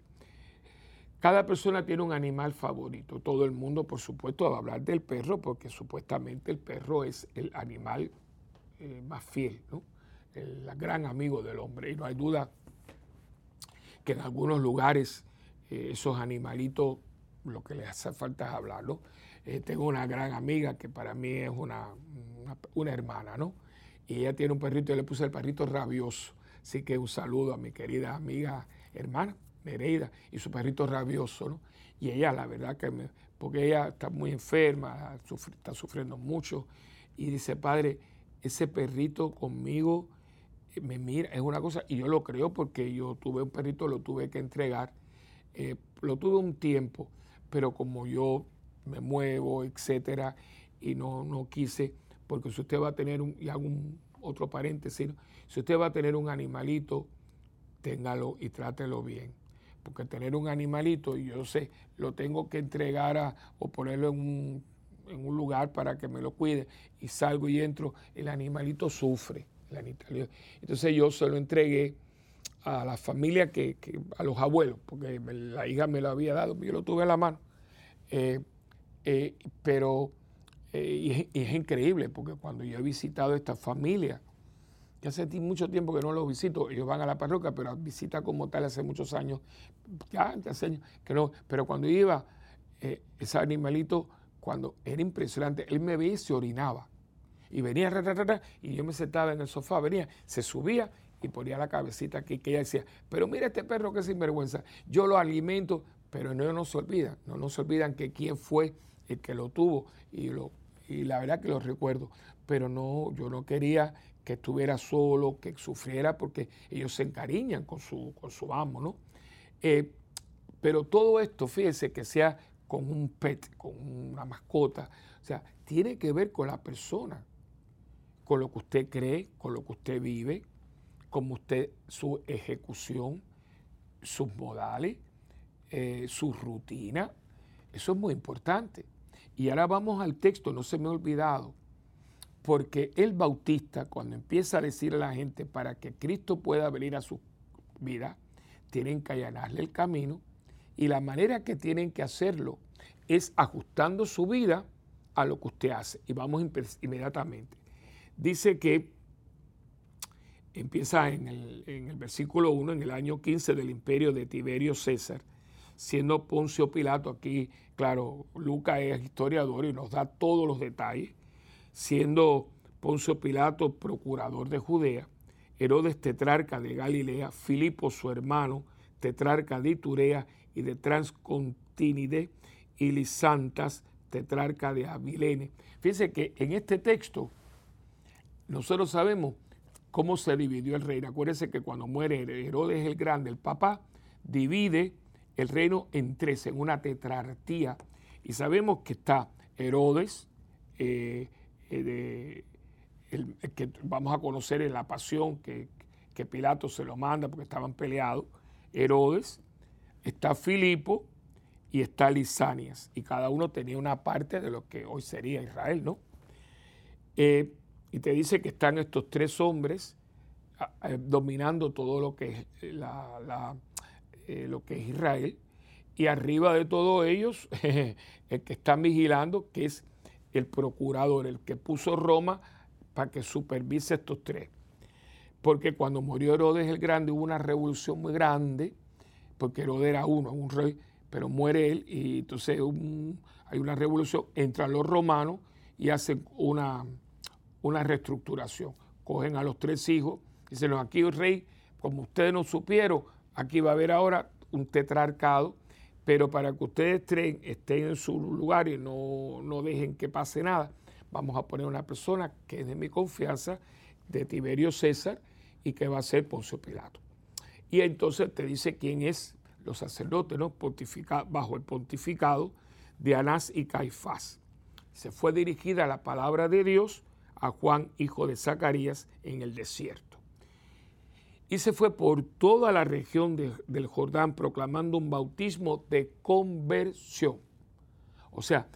Cada persona tiene un animal favorito. Todo el mundo, por supuesto, va a hablar del perro porque supuestamente el perro es el animal eh, más fiel, el gran amigo del hombre. Y no hay duda que en algunos lugares eh, esos animalitos lo que les hace falta es hablarlo. Eh, tengo una gran amiga que para mí es una, una, hermana, ¿no? Y ella tiene un perrito, y le puse el perrito rabioso. Así que un saludo a mi querida amiga hermana, Nereida, y su perrito rabioso, ¿no? Y ella, la verdad que me, porque ella está muy enferma, está sufriendo mucho, y dice, padre, ese perrito conmigo me mira, es una cosa, y yo lo creo porque yo tuve un perrito, lo tuve que entregar, eh, lo tuve un tiempo, pero como yo me muevo, etcétera, y no, no quise, porque si usted va a tener un, y hago un otro paréntesis, si usted va a tener un animalito, téngalo y trátelo bien. Porque tener un animalito, y yo sé, lo tengo que entregar a, o ponerlo en un, en un lugar para que me lo cuide, y salgo y entro, el animalito sufre. Entonces yo se lo entregué a la familia, que, a los abuelos, porque la hija me lo había dado, yo lo tuve en la mano. Eh, eh, pero eh, y, es, increíble, porque cuando yo he visitado esta familia, ya hace mucho tiempo que no los visito, ellos van a la parroquia, pero visita como tal hace muchos años, ya hace años que no, pero cuando iba, ese animalito, cuando era impresionante, él me veía y se orinaba y venía, y yo me sentaba en el sofá, venía, se subía y ponía la cabecita aquí, que ella decía, pero mira este perro que sinvergüenza, yo lo alimento, pero no nos olvidan, no nos olvidan que quién fue el que lo tuvo y, lo, y la verdad que lo recuerdo, pero no, yo no quería que estuviera solo, que sufriera, porque ellos se encariñan con su, con su amo, ¿no? Eh, pero todo esto, fíjese que sea con un pet, con una mascota, o sea, tiene que ver con la persona con lo que usted cree, con lo que usted vive, como usted, su ejecución, sus modales, eh, su rutina. Eso es muy importante. Y ahora vamos al texto, no se me ha olvidado, porque el bautista, cuando empieza a decir a la gente para que Cristo pueda venir a su vida, tienen que allanarle el camino y la manera que tienen que hacerlo es ajustando su vida a lo que usted hace. Y vamos inmediatamente dice que empieza en el, versículo 1, en el año 15 del imperio de Tiberio César, siendo Poncio Pilato, aquí, claro, Lucas es historiador y nos da todos los detalles, siendo Poncio Pilato procurador de Judea, Herodes tetrarca de Galilea, Filipo su hermano, tetrarca de Iturea y de Transcontinide, y Lisantas, tetrarca de Abilene. Fíjense que en este texto nosotros sabemos cómo se dividió el reino. Acuérdense que cuando muere Herodes el Grande, el papá, divide el reino en tres, en una tetrarquía. Y sabemos que está Herodes, eh, eh, que vamos a conocer en la pasión que, que Pilato se lo manda porque estaban peleados. Herodes, está Filipo y está Lisanias. Y cada uno tenía una parte de lo que hoy sería Israel, ¿no? Eh, y te dice que están estos tres hombres dominando todo lo que es eh, eh, lo que es Israel y arriba de todos ellos el que están vigilando que es el procurador el que puso Roma para que supervise estos tres. Porque cuando murió Herodes el Grande hubo una revolución muy grande porque Herodes era uno un rey pero muere él y entonces hay una revolución entran los romanos y hacen una una reestructuración. Cogen a los tres hijos, dicen, aquí el rey, como ustedes no supieron, aquí va a haber ahora un tetrarcado, pero para que ustedes estén en su lugar y no, no dejen que pase nada, vamos a poner una persona que es de mi confianza, de Tiberio César, y que va a ser Poncio Pilato. Y entonces te dice quién es los sacerdotes, ¿no? bajo el pontificado de Anás y Caifás. Se fue dirigida la palabra de Dios a Juan, hijo de Zacarías, en el desierto. Y se fue por toda la región del Jordán proclamando un bautismo de conversión. O sea,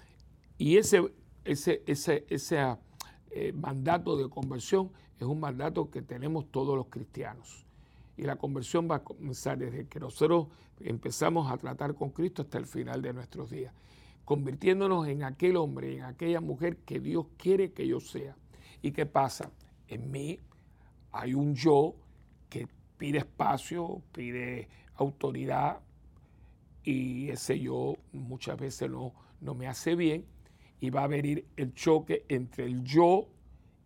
y ese, ese, ese, ese eh, mandato de conversión es un mandato que tenemos todos los cristianos. Y la conversión va a comenzar desde que nosotros empezamos a tratar con Cristo hasta el final de nuestros días, convirtiéndonos en aquel hombre, en aquella mujer que Dios quiere que yo sea. ¿Y qué pasa? En mí hay un yo que pide espacio, pide autoridad y ese yo muchas veces no, no me hace bien y va a venir el choque entre el yo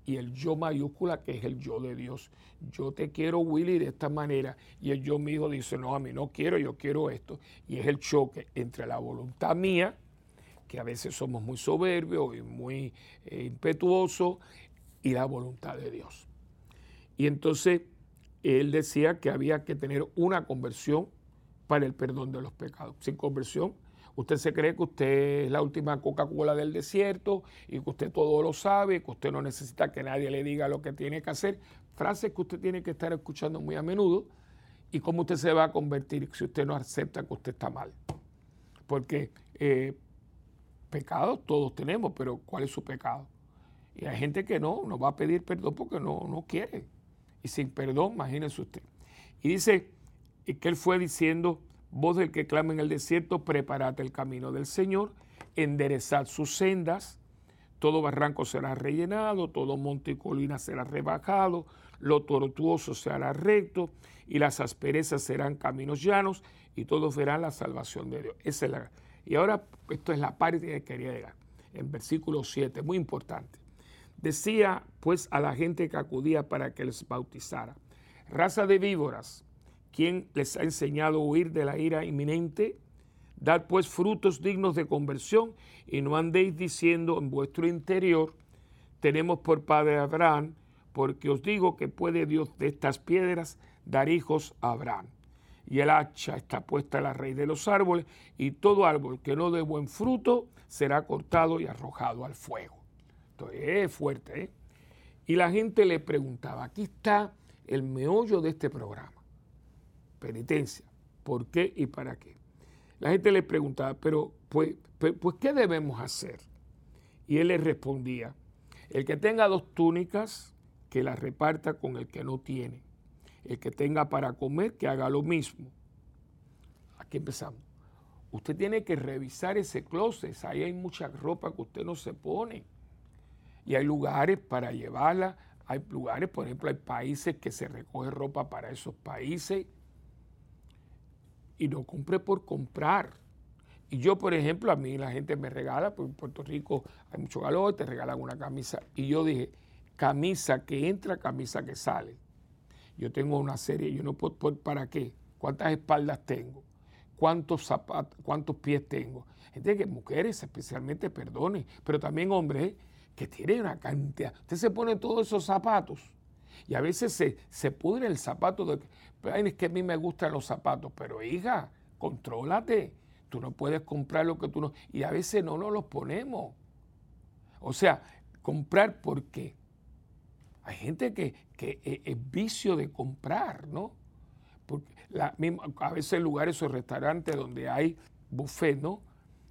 y el yo mayúscula que es el yo de Dios. Yo te quiero, Willy, de esta manera. Y el yo mío dice, no, a mí no quiero, yo quiero esto. Y es el choque entre la voluntad mía, que a veces somos muy soberbios y muy eh, impetuosos, y la voluntad de Dios. Y entonces él decía que había que tener una conversión para el perdón de los pecados. Sin conversión, usted se cree que usted es la última Coca-Cola del desierto y que usted todo lo sabe, que usted no necesita que nadie le diga lo que tiene que hacer. Frases que usted tiene que estar escuchando muy a menudo. ¿Y cómo usted se va a convertir si usted no acepta que usted está mal? Porque eh, pecados todos tenemos, pero ¿cuál es su pecado? Y hay gente que no, no va a pedir perdón porque no, no quiere. Y sin perdón, imagínese usted. Y dice que él fue diciendo, voz del que clama en el desierto, preparate el camino del Señor, enderezad sus sendas, todo barranco será rellenado, todo monte y colina será rebajado, lo tortuoso se hará recto, y las asperezas serán caminos llanos, y todos verán la salvación de Dios. Esa es la, y ahora, esto es la parte que quería llegar, en versículo 7, muy importante. Decía pues a la gente que acudía para que les bautizara, raza de víboras, ¿quién les ha enseñado a huir de la ira inminente? Dad pues frutos dignos de conversión y no andéis diciendo en vuestro interior, tenemos por padre Abraham, porque os digo que puede Dios de estas piedras dar hijos a Abraham. Y el hacha está puesta a la raíz de los árboles, y todo árbol que no dé buen fruto será cortado y arrojado al fuego es fuerte. ¿eh? Y la gente le preguntaba, aquí está el meollo de este programa, penitencia, ¿por qué y para qué? La gente le preguntaba, pero pues, pues, pues ¿qué debemos hacer? Y él le respondía, el que tenga dos túnicas, que las reparta con el que no tiene. El que tenga para comer, que haga lo mismo. Aquí empezamos. Usted tiene que revisar ese closet. Ahí hay mucha ropa que usted no se pone y hay lugares para llevarla. Hay lugares, por ejemplo, hay países que se recoge ropa para esos países y no compre por comprar. Y yo, por ejemplo, a mí la gente me regala, porque en Puerto Rico hay mucho calor, te regalan una camisa. Y yo dije, camisa que entra, camisa que sale. Yo tengo una serie, yo no puedo, ¿para qué? ¿Cuántas espaldas tengo? ¿Cuántos zapatos, cuántos pies tengo? Gente que mujeres especialmente, perdone, pero también hombres, que tiene una cantidad. Usted se pone todos esos zapatos y a veces se, se pudre el zapato. De, es que a mí me gustan los zapatos, pero hija, contrólate. Tú no puedes comprar lo que tú no. Y a veces no nos los ponemos. O sea, comprar porque hay gente que, que es, vicio de comprar, ¿no? Porque la, a veces lugares o restaurantes donde hay buffet, ¿no?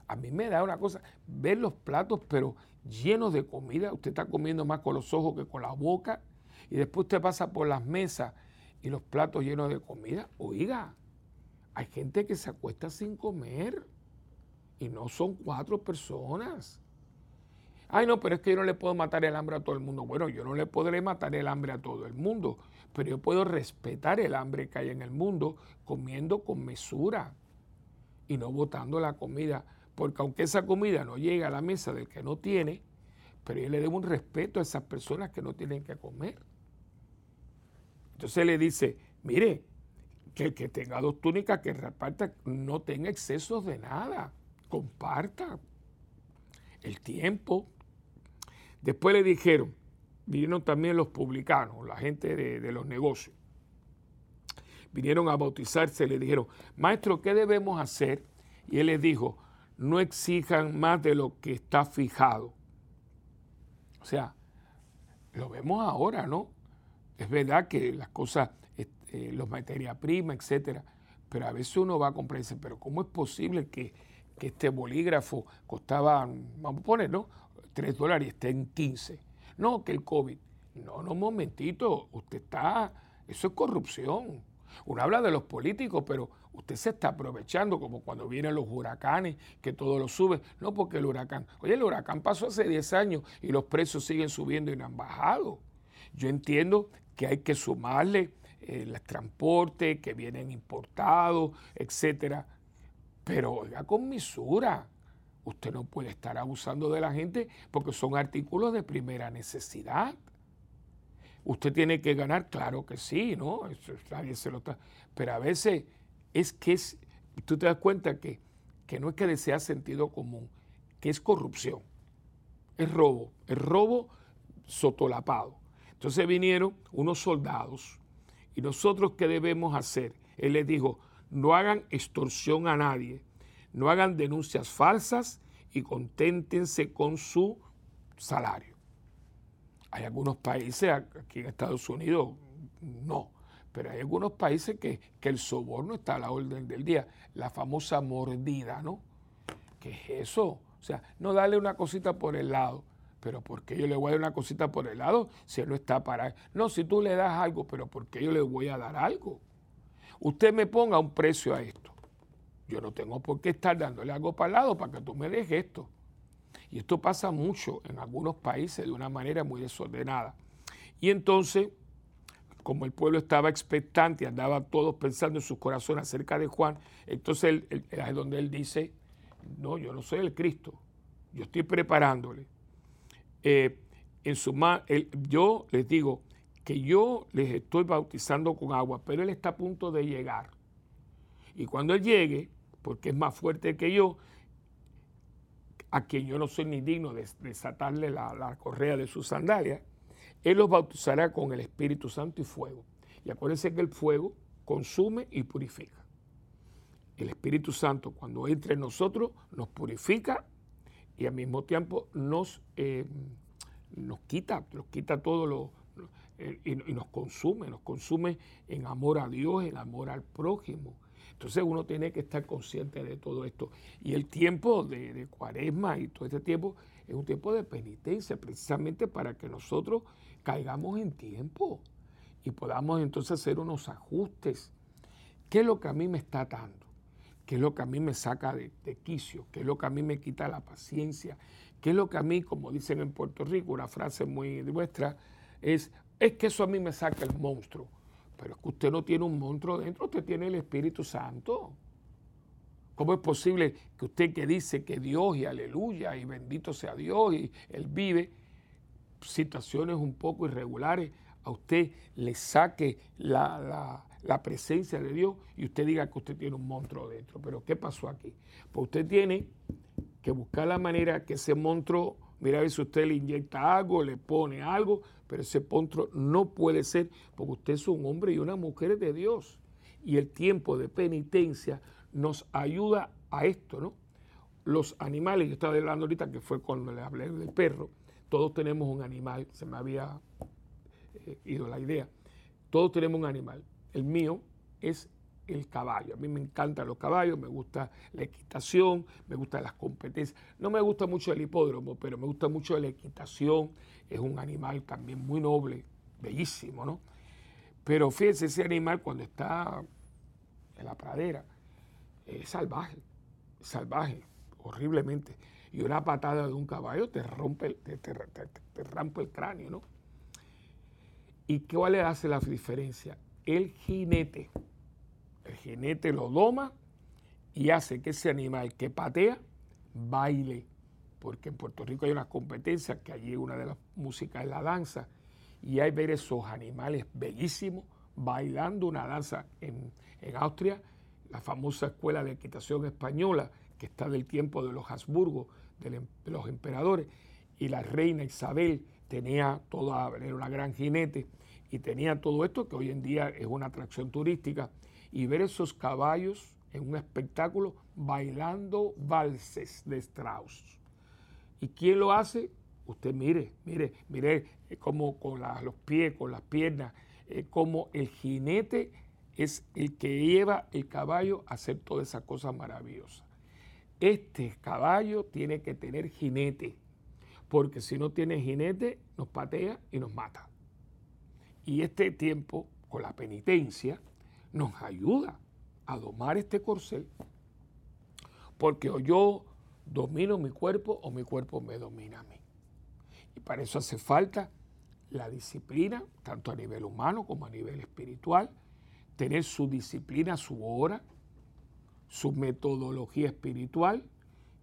A mí me da una cosa, ver los platos, pero llenos de comida, usted está comiendo más con los ojos que con la boca, y después usted pasa por las mesas y los platos llenos de comida. Oiga, hay gente que se acuesta sin comer y no son cuatro personas. Ay, no, pero es que yo no le puedo matar el hambre a todo el mundo. Bueno, yo no le podré matar el hambre a todo el mundo, pero yo puedo respetar el hambre que hay en el mundo comiendo con mesura y no botando la comida porque aunque esa comida no llega a la mesa del que no tiene, pero yo le debo un respeto a esas personas que no tienen que comer. Entonces le dice, mire, que el que tenga dos túnicas que reparta no tenga excesos de nada, comparta el tiempo. Después le dijeron, vinieron también los publicanos, la gente de, de los negocios, vinieron a bautizarse, le dijeron, maestro, ¿qué debemos hacer? Y él les dijo, no exijan más de lo que está fijado. O sea, lo vemos ahora, ¿no? Es verdad que las cosas, este, los materias primas, etcétera, pero a veces uno va a comprar y dice, pero ¿cómo es posible que, este bolígrafo costaba, vamos a poner, ¿no? 3 dólares y esté en 15? No, que el COVID. No, no, un momentito, usted está, eso es corrupción. Uno habla de los políticos, pero usted se está aprovechando como cuando vienen los huracanes, que todo lo sube. No porque el huracán, oye, el huracán pasó hace 10 años y los precios siguen subiendo y no han bajado. Yo entiendo que hay que sumarle eh, el transporte que vienen importados, etcétera. Pero oiga con misura. Usted no puede estar abusando de la gente porque son artículos de primera necesidad. Usted tiene que ganar, claro que sí, ¿no? Nadie se lo está. Pero a veces es que es, tú te das cuenta que, que no es que desea sentido común, que es corrupción, es robo, es robo sotolapado. Entonces vinieron unos soldados ¿Y nosotros qué debemos hacer? Él les dijo, no hagan extorsión a nadie, no hagan denuncias falsas y conténtense con su salario. Hay algunos países, aquí en Estados Unidos, no, pero hay algunos países que, que el soborno está a la orden del día, la famosa mordida, ¿no? ¿Qué es eso? O sea, no darle una cosita por el lado. Pero ¿por qué yo le voy a dar una cosita por el lado si él no está para... No, si tú le das algo, pero ¿por qué yo le voy a dar algo? Usted me ponga un precio a esto. Yo no tengo por qué estar dándole algo para el lado para que tú me dejes esto. Y esto pasa mucho en algunos países de una manera muy desordenada. Y entonces, como el pueblo estaba expectante andaba todos pensando en sus corazones acerca de Juan, entonces es donde él dice, no, yo no soy el Cristo, yo estoy preparándole. Eh, en su yo les digo que yo les estoy bautizando con agua, pero él está a punto de llegar. Y cuando él llegue, porque es más fuerte que yo, a quien yo no soy ni digno de desatarle la, correa de sus sandalias, Él los bautizará con el Espíritu Santo y fuego. Y acuérdense que el fuego consume y purifica. El Espíritu Santo cuando entre en nosotros nos purifica y al mismo tiempo nos, eh, nos quita, nos quita todo lo, eh, y nos consume, nos consume en amor a Dios, en amor al prójimo entonces uno tiene que estar consciente de todo esto. Y el tiempo de, cuaresma y todo este tiempo es un tiempo de penitencia, precisamente para que nosotros caigamos en tiempo y podamos entonces hacer unos ajustes. ¿Qué es lo que a mí me está dando? ¿Qué es lo que a mí me saca de, de quicio? ¿Qué es lo que a mí me quita la paciencia? ¿Qué es lo que a mí, como dicen en Puerto Rico, una frase muy nuestra, es, es que eso a mí me saca el monstruo. Pero es que usted no tiene un monstruo dentro, usted tiene el Espíritu Santo. ¿Cómo es posible que usted que dice que Dios y aleluya y bendito sea Dios y Él vive situaciones un poco irregulares, a usted le saque la, presencia de Dios y usted diga que usted tiene un monstruo dentro? Pero ¿qué pasó aquí? Pues usted tiene que buscar la manera que ese monstruo Mira a ver si usted le inyecta algo, le pone algo, pero ese monstruo no puede ser porque usted es un hombre y una mujer de Dios. Y el tiempo de penitencia nos ayuda a esto, ¿no? Los animales, yo estaba hablando ahorita que fue cuando le hablé del perro, todos tenemos un animal, se me había eh, ido la idea, todos tenemos un animal. El mío es el caballo. A mí me encantan los caballos, me gusta la equitación, me gustan las competencias. No me gusta mucho el hipódromo, pero me gusta mucho la equitación. Es un animal también muy noble, bellísimo, ¿no? Pero fíjense, ese animal cuando está en la pradera es salvaje, salvaje, horriblemente. Y una patada de un caballo te rompe, te, te, te el cráneo, ¿no? ¿Y cuál le hace la diferencia? El jinete el jinete lo doma y hace que ese animal que patea baile. Porque en Puerto Rico hay unas competencias, que allí una de las músicas es la danza, y hay ver esos animales bellísimos bailando una danza en, Austria, la famosa escuela de equitación española, que está del tiempo de los Habsburgo, em, de los emperadores, y la reina Isabel tenía toda, era una gran jinete, y tenía todo esto que hoy en día es una atracción turística y ver esos caballos en un espectáculo bailando valses de Strauss. ¿Y quién lo hace? Usted mire, mire, mire eh, cómo con los pies, con las piernas, eh, como el jinete es el que lleva el caballo a hacer toda esa cosa maravillosa. Este caballo tiene que tener jinete, porque si no tiene jinete, nos patea y nos mata. Y este tiempo, con la penitencia, nos ayuda a domar este corcel, porque o yo domino mi cuerpo o mi cuerpo me domina a mí. Y para eso hace falta la disciplina, tanto a nivel humano como a nivel espiritual, tener su disciplina, su hora, su metodología espiritual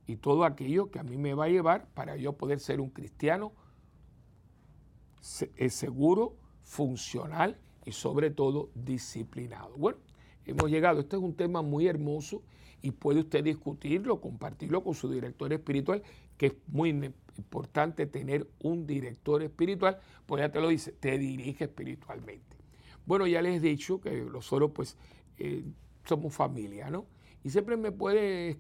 y todo aquello que a mí me va a llevar para yo poder ser un cristiano eh, seguro, funcional y sobre todo disciplinado. Bueno, hemos llegado, este es un tema muy hermoso y puede usted discutirlo, compartirlo con su director espiritual, que es muy importante tener un director espiritual, pues ya te lo dice, te dirige espiritualmente. Bueno, ya les he dicho que nosotros pues eh, somos familia, ¿no? Y siempre me puede eh,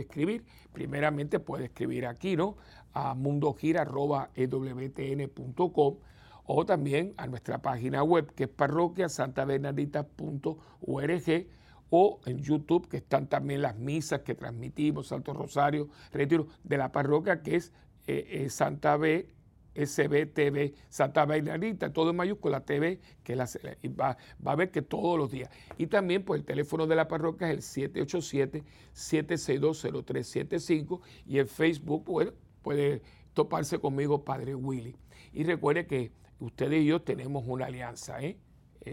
escribir, primeramente puede escribir aquí, ¿no? A mundogira.ewtn.com o también a nuestra página web que es parroquiasantabernardita.org o en YouTube que están también las misas que transmitimos, Santo Rosario, Retiro de la parroquia que es eh, Santa B SBTV, Santa Bernardita, todo en mayúscula, TV, que la, va, va, a ver que todos los días. Y también, pues el teléfono de la parroquia es el 787-762-0375 y en Facebook, pues, puede toparse conmigo, Padre Willy. Y recuerde que ustedes y yo tenemos una alianza, ¿eh?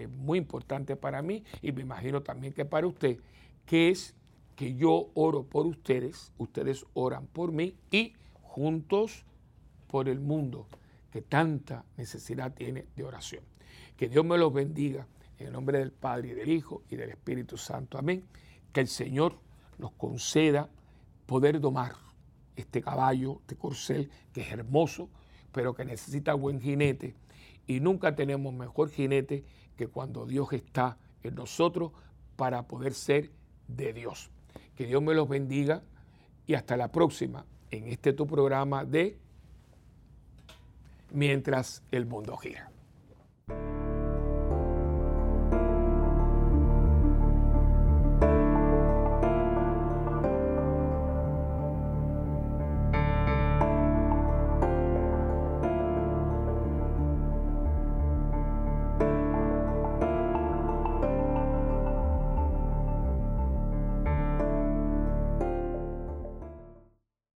muy importante para mí y me imagino también que para usted, que es que yo oro por ustedes, ustedes oran por mí y juntos por el mundo que tanta necesidad tiene de oración. Que Dios me los bendiga en el nombre del Padre y del Hijo y del Espíritu Santo. Amén. Que el Señor nos conceda poder domar este caballo, este corcel, que es hermoso, pero que necesita buen jinete. Y nunca tenemos mejor jinete que cuando Dios está en nosotros para poder ser de Dios. Que Dios me los bendiga y hasta la próxima en este tu programa de mientras el mundo gira.